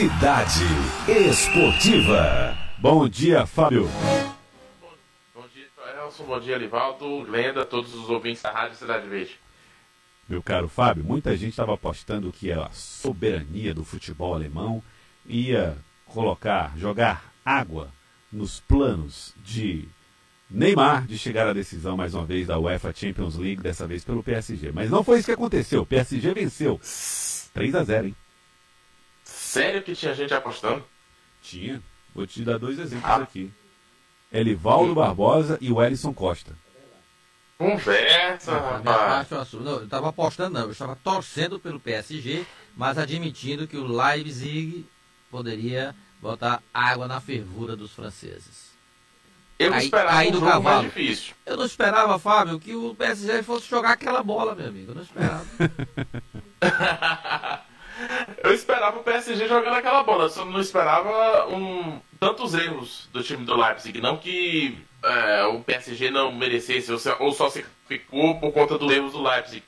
Cidade Esportiva. Bom dia, Fábio. Bom dia, Elson. Bom dia, Livaldo, Glenda, todos os ouvintes da Rádio Cidade Verde. Meu caro Fábio, muita gente estava apostando que a soberania do futebol alemão ia colocar, jogar água nos planos de Neymar de chegar à decisão mais uma vez da UEFA Champions League, dessa vez pelo PSG. Mas não foi isso que aconteceu. O PSG venceu 3 a 0 hein? Sério que tinha gente apostando? Tinha. Vou te dar dois exemplos ah. aqui. Elivaldo Barbosa e o Ellison Costa. Conversa, rapaz. Não, eu estava apostando, não. Eu estava torcendo pelo PSG, mas admitindo que o Leipzig poderia botar água na fervura dos franceses. Eu aí, esperava aí um jogo cavalo. mais difícil. Eu não esperava, Fábio, que o PSG fosse jogar aquela bola, meu amigo. Eu não esperava. esperava o PSG jogando aquela bola, só não esperava um, tantos erros do time do Leipzig. Não que é, o PSG não merecesse, ou só se ficou por conta dos erros do Leipzig.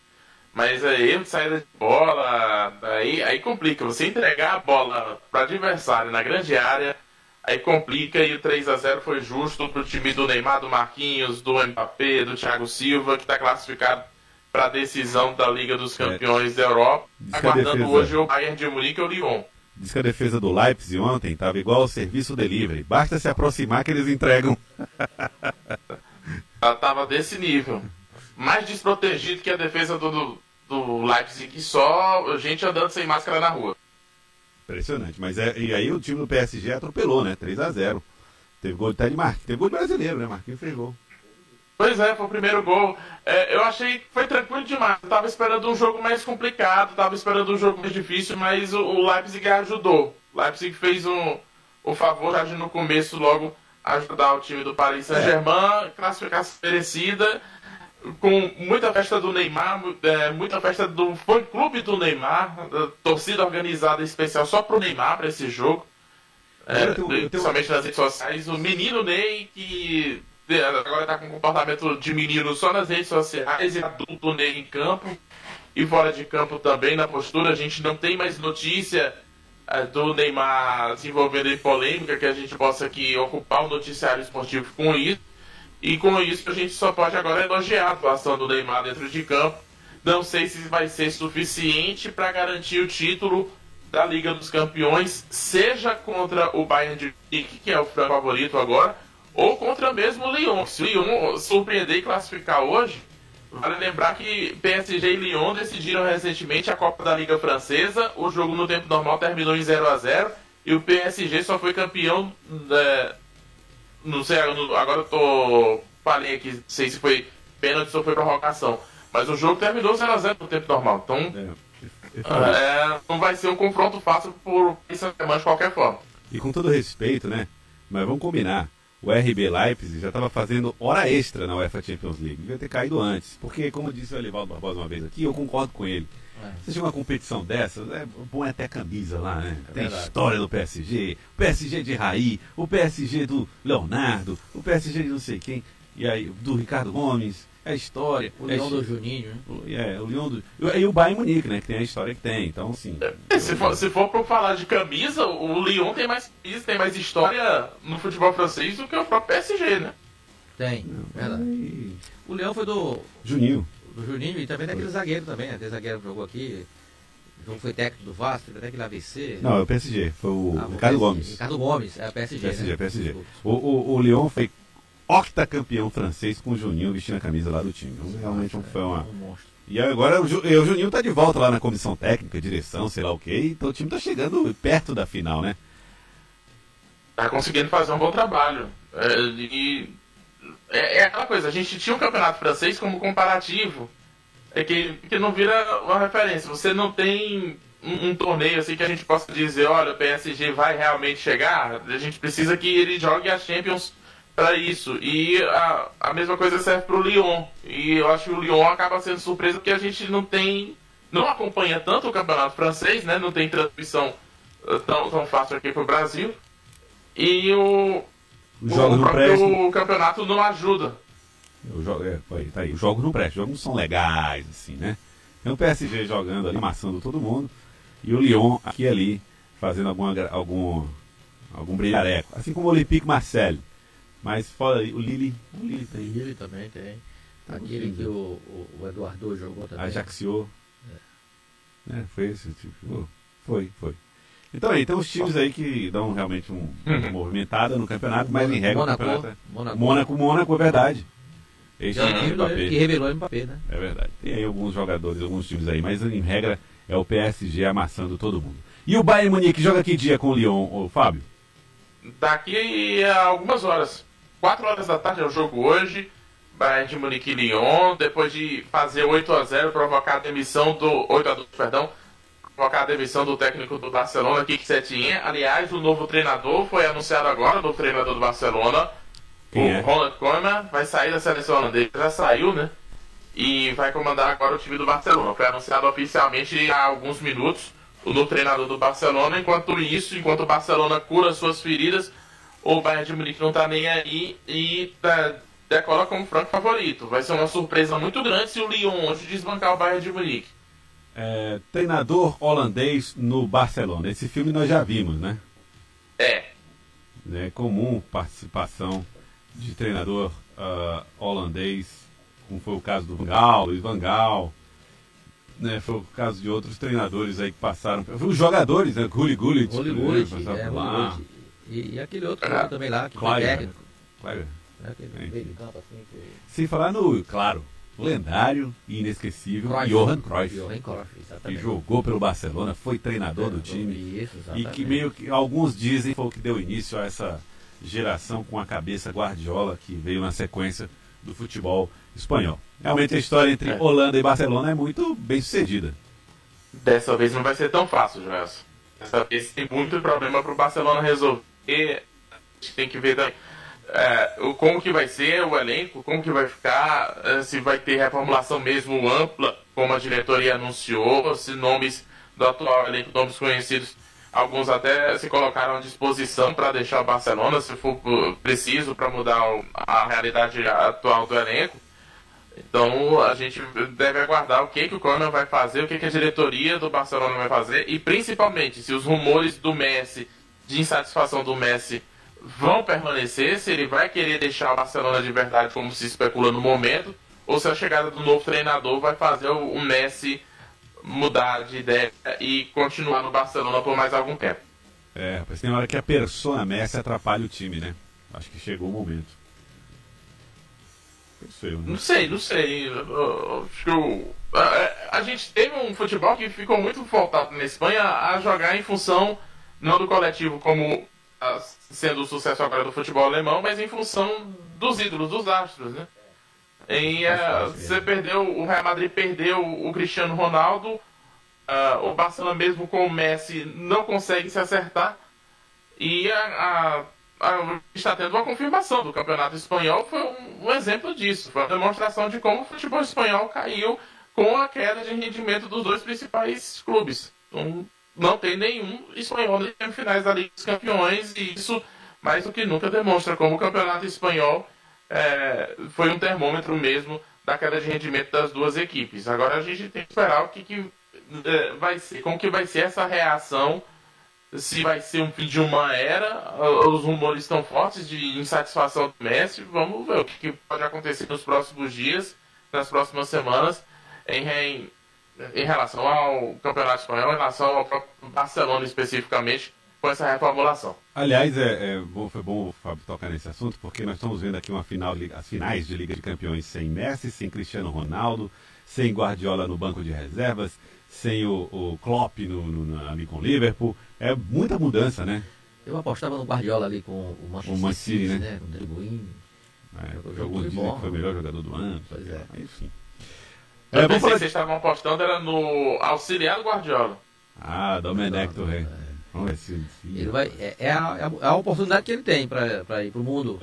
Mas é erro de saída de bola, aí, aí complica. Você entregar a bola para adversário na grande área, aí complica e o 3 a 0 foi justo para o time do Neymar, do Marquinhos, do Mbappé, do Thiago Silva, que está classificado para a decisão da Liga dos é. Campeões é. da Europa, Diz aguardando hoje o Bayern de Munique e o Lyon. Diz que a defesa do Leipzig ontem estava igual ao serviço delivery. Basta se aproximar que eles entregam. Ela estava desse nível. Mais desprotegido que a defesa do, do Leipzig, só gente andando sem máscara na rua. Impressionante. Mas é, e aí o time do PSG atropelou, né? 3 a 0 Teve gol de Ted Marquinhos. Teve gol de brasileiro, né? Marquinhos fez gol. Pois é, foi o primeiro gol. É, eu achei que foi tranquilo demais. Eu tava esperando um jogo mais complicado, tava esperando um jogo mais difícil, mas o, o Leipzig ajudou. O Leipzig fez um, um favor já no começo logo ajudar o time do Paris Saint-Germain, é. classificação merecida, com muita festa do Neymar, é, muita festa do fã-clube do Neymar, torcida organizada especial só pro Neymar para esse jogo. É, principalmente nas redes sociais. O menino Ney que agora tá com comportamento de menino só nas redes sociais e adulto Ney em campo e fora de campo também na postura. A gente não tem mais notícia é, do Neymar se envolvendo em polêmica que a gente possa aqui ocupar o noticiário esportivo com isso. E com isso a gente só pode agora elogiar a atuação do Neymar dentro de campo. Não sei se vai ser suficiente para garantir o título da Liga dos Campeões, seja contra o Bayern de Munique, que é o favorito agora, ou contra mesmo o Lyon. Se o Lyon surpreender e classificar hoje, vale lembrar que PSG e Lyon decidiram recentemente a Copa da Liga Francesa. O jogo no tempo normal terminou em 0 a 0 e o PSG só foi campeão. É, não sei, agora eu tô. Falei aqui, não sei se foi pênalti ou foi prorrogação. Mas o jogo terminou 0x0 no tempo normal. Então. É, é, não vai ser um confronto fácil por saint de qualquer forma. E com todo respeito, né? Mas vamos combinar o RB Leipzig já estava fazendo hora extra na UEFA Champions League. Devia ter caído antes. Porque, como disse o Elivaldo Barbosa uma vez aqui, eu concordo com ele. É. Você chega uma competição dessa, é bom até camisa lá, né? É Tem verdade. história do PSG, o PSG de Raí, o PSG do Leonardo, o PSG de não sei quem, e aí do Ricardo Gomes é história. O Leão é, do Juninho, né? É, o Leão do. E o Bayern Munique, né? Que tem a história que tem. Então, assim. É, se, for, se for pra falar de camisa, o Lyon tem mais camisa, tem mais história no futebol francês do que o próprio PSG, né? Tem, verdade. Aí... O Leão foi do. Juninho. Do Juninho e também daquele zagueiro também, né? Tem zagueiro que jogou aqui. O jogo foi técnico do Vasco, até aquele AVC. Não, é o PSG, foi o ah, Ricardo Gomes. Ricardo Gomes, é o PSG. PSG, né? PSG. O, o, o Lyon foi octacampeão francês com o Juninho vestindo a camisa lá do time. Realmente um, foi uma. E agora o, o Juninho tá de volta lá na comissão técnica, direção, sei lá o quê. Então o time tá chegando perto da final, né? Tá conseguindo fazer um bom trabalho. É, e é, é aquela coisa, a gente tinha um campeonato francês como comparativo, é que, que não vira uma referência. Você não tem um, um, torneio assim que a gente possa dizer, olha, o PSG vai realmente chegar. A gente precisa que ele jogue a Champions para isso. E a, a mesma coisa serve para o Lyon. E eu acho que o Lyon acaba sendo surpresa porque a gente não tem. não acompanha tanto o campeonato francês, né? Não tem transmissão uh, tão, tão fácil aqui para o Brasil. E o. Os jogos o próprio campeonato não ajuda. O jogo, é, tá aí. Os jogos não prestam, os jogos não são legais, assim, né? Tem o PSG jogando ali, amassando todo mundo. E o Lyon aqui e ali fazendo alguma, algum, algum brilhareco. Assim como o Olympique Marseille. Mas fora o Lille, o Lille tem. Lille também tem. Aquele que o, o, o Eduardo jogou também. Ajaxiou. É. é. foi esse tipo. Foi, foi. Então aí, tem os times aí que dão realmente um, uma movimentada no campeonato, mas em regra Mônaco, o campeonato é... Mônaco, Mônaco, Mônaco, é verdade. Esse é o Mbappé. que revelou o Mbappé, né? É verdade. Tem aí alguns jogadores, alguns times aí, mas em regra é o PSG amassando todo mundo. E o Bayern Munique joga que dia com o Lyon, o Fábio? Daqui a algumas horas. 4 horas da tarde é o jogo hoje. Bayern de Munique e Lyon, depois de fazer 8 a 0 provocar a demissão do 8 a 2, perdão, provocar a demissão do técnico do Barcelona, Kik Setien. Aliás, o novo treinador foi anunciado agora, o novo treinador do Barcelona, Quem o é? Ronald Koeman, vai sair da seleção holandesa, já saiu, né? E vai comandar agora o time do Barcelona. Foi anunciado oficialmente há alguns minutos o novo treinador do Barcelona. Enquanto isso, enquanto o Barcelona cura suas feridas, o Bayern de Munique não está nem aí e tá, decola como franco favorito. Vai ser uma surpresa muito grande se o Lyon hoje desbancar o Bayern de Munique. É, treinador holandês no Barcelona. Esse filme nós já vimos, né? É. É comum participação de treinador uh, holandês, como foi o caso do Van Gaal, Luiz Van Gaal, né, foi o caso de outros treinadores aí que passaram. Os jogadores, né? Gulli Gullit. Gulli Gullit, é, lá. E, e, aquele outro cara também lá, que claro, foi técnico. É, meio de campo assim. Que... Sem falar no, claro, lendário e inesquecível Cruyff. Johan Cruyff. Johan Cruyff. Que jogou pelo Barcelona, foi treinador do time. Isso, e que meio que alguns dizem foi o que deu início a essa geração com a cabeça Guardiola que veio na sequência do futebol espanhol. Realmente a história entre é. Holanda e Barcelona é muito bem sucedida. Dessa vez não vai ser tão fácil, Joelson. Dessa vez tem muito problema para o Barcelona resolver. A gente tem que ver também é, como que vai ser o elenco, como que vai ficar, é, se vai ter reformulação mesmo ampla, como a diretoria anunciou, se nomes do atual elenco, nomes conhecidos, alguns até se colocaram à disposição para deixar o Barcelona, se for preciso, para mudar a realidade atual do elenco. Então a gente deve aguardar o que, que o Koeman vai fazer, o que, que a diretoria do Barcelona vai fazer e principalmente se os rumores do Messi, de insatisfação do Messi, vão permanecer, se ele vai querer deixar o Barcelona de verdade como se especula no momento, ou se a chegada do novo treinador vai fazer o Messi mudar de ideia e continuar no Barcelona por mais algum tempo. É, rapaz, tem hora que a persona Messi atrapalha o time, né? Acho que chegou o momento. Sei, né? Não sei, não sei. Acho que a, a, gente teve um futebol que ficou muito voltado na Espanha a jogar em função não do coletivo como a, sendo o sucesso agora do futebol alemão, mas em função dos ídolos, dos astros, né? E uh, você perdeu, o Real Madrid perdeu o Cristiano Ronaldo, uh, o Barcelona mesmo com o Messi não consegue se acertar e a, a, a, está tendo uma confirmação do campeonato espanhol foi um, um, exemplo disso, foi uma demonstração de como o futebol espanhol caiu com a queda de rendimento dos dois principais clubes. Então, não tem nenhum espanhol nas semifinais da Liga dos Campeões e isso mais do que nunca demonstra como o campeonato espanhol é, foi um termômetro mesmo da queda de rendimento das duas equipes. Agora a gente tem que esperar o que, que é, vai ser, como que vai ser essa reação, se vai ser um fim de uma era, os rumores estão fortes de insatisfação do Messi, vamos ver o que, que pode acontecer nos próximos dias, nas próximas semanas, em, em em relação ao Campeonato Espanhol, em relação ao próprio Barcelona especificamente, com essa reformulação. Aliás, é, é bom, foi bom o Fábio tocar nesse assunto, porque nós estamos vendo aqui uma final, as finais de Liga de Campeões sem Messi, sem Cristiano Ronaldo, sem Guardiola no banco de reservas, sem o, o Klopp no, no, ali com o Liverpool. É muita mudança, né? Eu apostava no Guardiola ali com o Manchester o Man City, né? né? Com o Dribouine. É, jogou dizem que foi o melhor jogador do ano. Pois é. Enfim. É, eu pensei que vocês estavam apostando era no auxiliar do Guardiola. Ah, Domenech ver se, se... Ele vai, é, é, a, é a oportunidade que ele tem para ir para o mundo.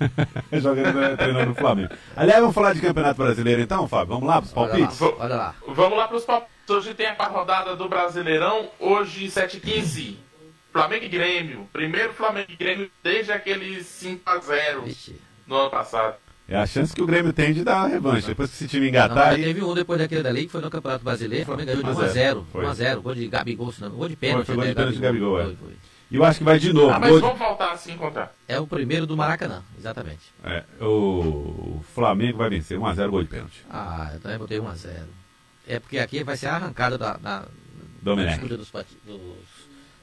Jogando né, treinando no Flamengo. Aliás, vamos falar de Campeonato Brasileiro então, Fábio? Vamos lá para os palpites? Olha lá. Olha lá. Vamos lá para os palpites. Hoje tem a rodada do Brasileirão, hoje 7h15. Flamengo e Grêmio. Primeiro Flamengo e Grêmio desde aquele 5x0 no ano passado. É a chance que o Grêmio tem de dar a revanche. Depois que esse time Não, engatar. mas aí- teve um depois daquele dali que foi no Campeonato Brasileiro. O Flamengo ganhou de 1 a 1x0. Foi. 1x0. Gol de Gabigol, se não gol de pênalti. Foi, foi gol de né, pênalti de Gabigol, é. E eu acho que vai de novo. Ah, mas Gol de- vamos voltar a se encontrar. É o primeiro do Maracanã, exatamente. É, o Flamengo vai vencer. 1x0 gol de pênalti. Ah, eu também botei 1x0. É porque aqui vai ser arrancada da, da, Domenech. disputa dos, dos,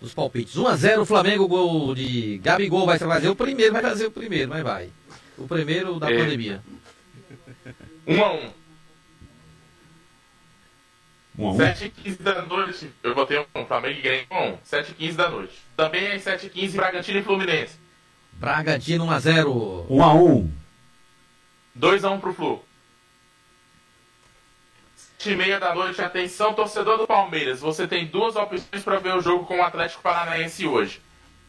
dos palpites. 1x0 Flamengo, gol de Gabigol vai fazer o primeiro, vai fazer o primeiro, mas vai. O primeiro da É. pandemia. 1 a 1 1x1. 7 e 15 da noite, eu botei um Flamengo e Grêmio 1 7 e 15 da noite. Também às 7 e 15 Bragantino e Fluminense. Bragantino 1x0. 1x1. 2 a 1 pro Flu. 7 e meia da noite, atenção, torcedor do Palmeiras. Você tem duas opções para ver o jogo com o Atlético Paranaense hoje.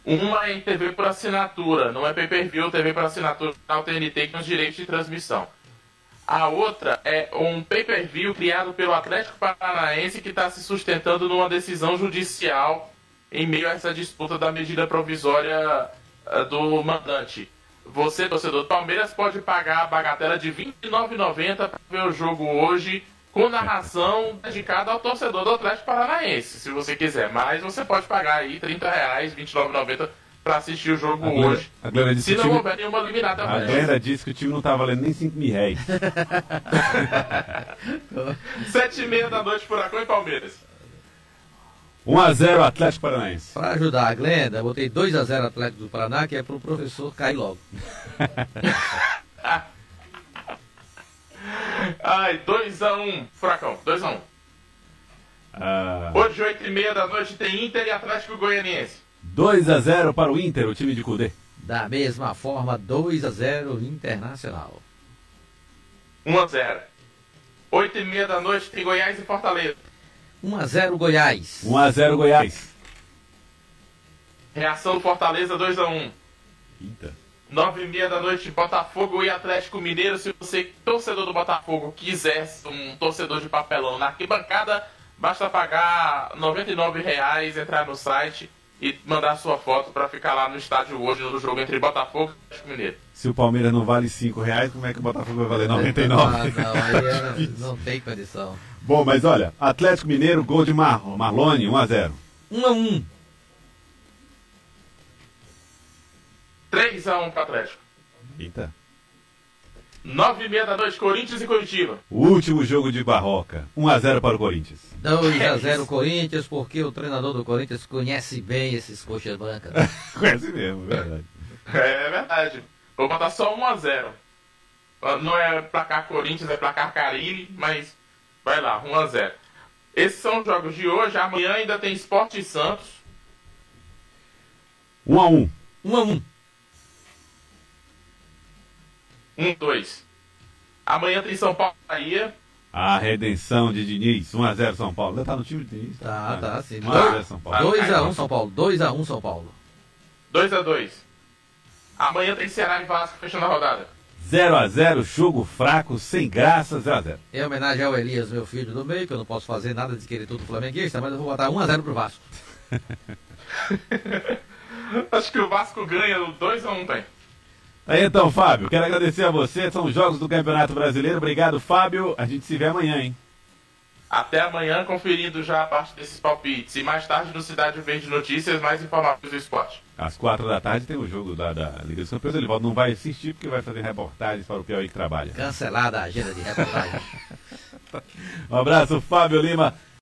Uma é TV por assinatura, não é pay-per-view, TV por assinatura da TNT com os direitos de transmissão. A outra é um pay-per-view criado pelo Atlético Paranaense que está se sustentando numa decisão judicial em meio a essa disputa da medida provisória ah, do mandante. Você, torcedor do Palmeiras, pode pagar a bagatela de R$ 29,90 para ver o jogo hoje com narração dedicada ao torcedor do Atlético Paranaense, se você quiser. Mas você pode pagar aí 30 reais, R$ 29,90 para assistir o jogo A Glenda, hoje. a Glenda disse Se que o não time, houver nenhuma eliminada a Glenda disse que o time não tá valendo nem 5 mil réis. Sete e meia da noite, Furacão e Palmeiras. 1x0 Atlético Paranaense. Para ajudar a Glenda, eu botei 2x0 Atlético do Paraná, que é pro professor cair logo. Ai, 2x1, Furacão, 2x1. Ah, Hoje, 8 e meia da noite, tem Inter e Atlético Goianiense. 2x0 para o Inter, o time de Cudê. Da mesma forma, 2x0 Internacional. 1x0. 8 e meia da noite, tem Goiás e Fortaleza. 1x0 Goiás. 1x0 Goiás. Reação do Fortaleza, 2x1. Eita. 9 e meia da noite, Botafogo e Atlético Mineiro. Se você, torcedor do Botafogo, quiser ser um torcedor de papelão na arquibancada, basta pagar 99 reais, entrar no site e mandar sua foto para ficar lá no estádio hoje no jogo entre Botafogo e Atlético Mineiro. Se o Palmeiras não vale 5 reais, como é que o Botafogo vai valer 99? Ah, não, aí é- não tem condição. Bom, mas olha, Atlético Mineiro, gol de Mar Marlone, 1x0. 1x1. 3x1 para Atlético. Eita. 9 e meia da noite, Corinthians e Curitiba. O último jogo de Barroca, 1x0 para o Corinthians. 2x0 Corinthians, porque o treinador do Corinthians conhece bem esses coxas brancas. Conhece mesmo, verdade. É verdade. Vou botar só 1x0. Não é placar Corinthians, é placar Carilli, mas vai lá, 1x0. Esses são os jogos de hoje. Amanhã ainda tem Esporte e Santos. 1x1. 1x1. 1-2. Amanhã tem São Paulo e Bahia. A redenção de Diniz, 1x0 São Paulo. Ainda tá no time de Diniz? Tá, tá, sim. 1x0 São Paulo. 2x1 São Paulo. 2x1 São Paulo. 2x2. Amanhã tem Ceará e Vasco fechando a rodada. 0x0, jogo fraco, sem graça, 0x0. Em homenagem ao Elias, meu filho do meio, que eu não posso fazer nada de querer tudo flamenguista, mas eu vou botar 1x0 pro Vasco. Acho que o Vasco ganha o 2x1 tem. Aí então, Fábio, quero agradecer a você. São os jogos do Campeonato Brasileiro. Obrigado, Fábio. A gente se vê amanhã, hein? Até amanhã, conferindo já a parte desses palpites. E mais tarde no Cidade Verde Notícias, mais informações do esporte. Às quatro da tarde tem o jogo da, da Liga dos Campeões. Ele não vai assistir porque vai fazer reportagens para o Piauí que trabalha. Cancelada a agenda de reportagem. Um abraço, Fábio Lima.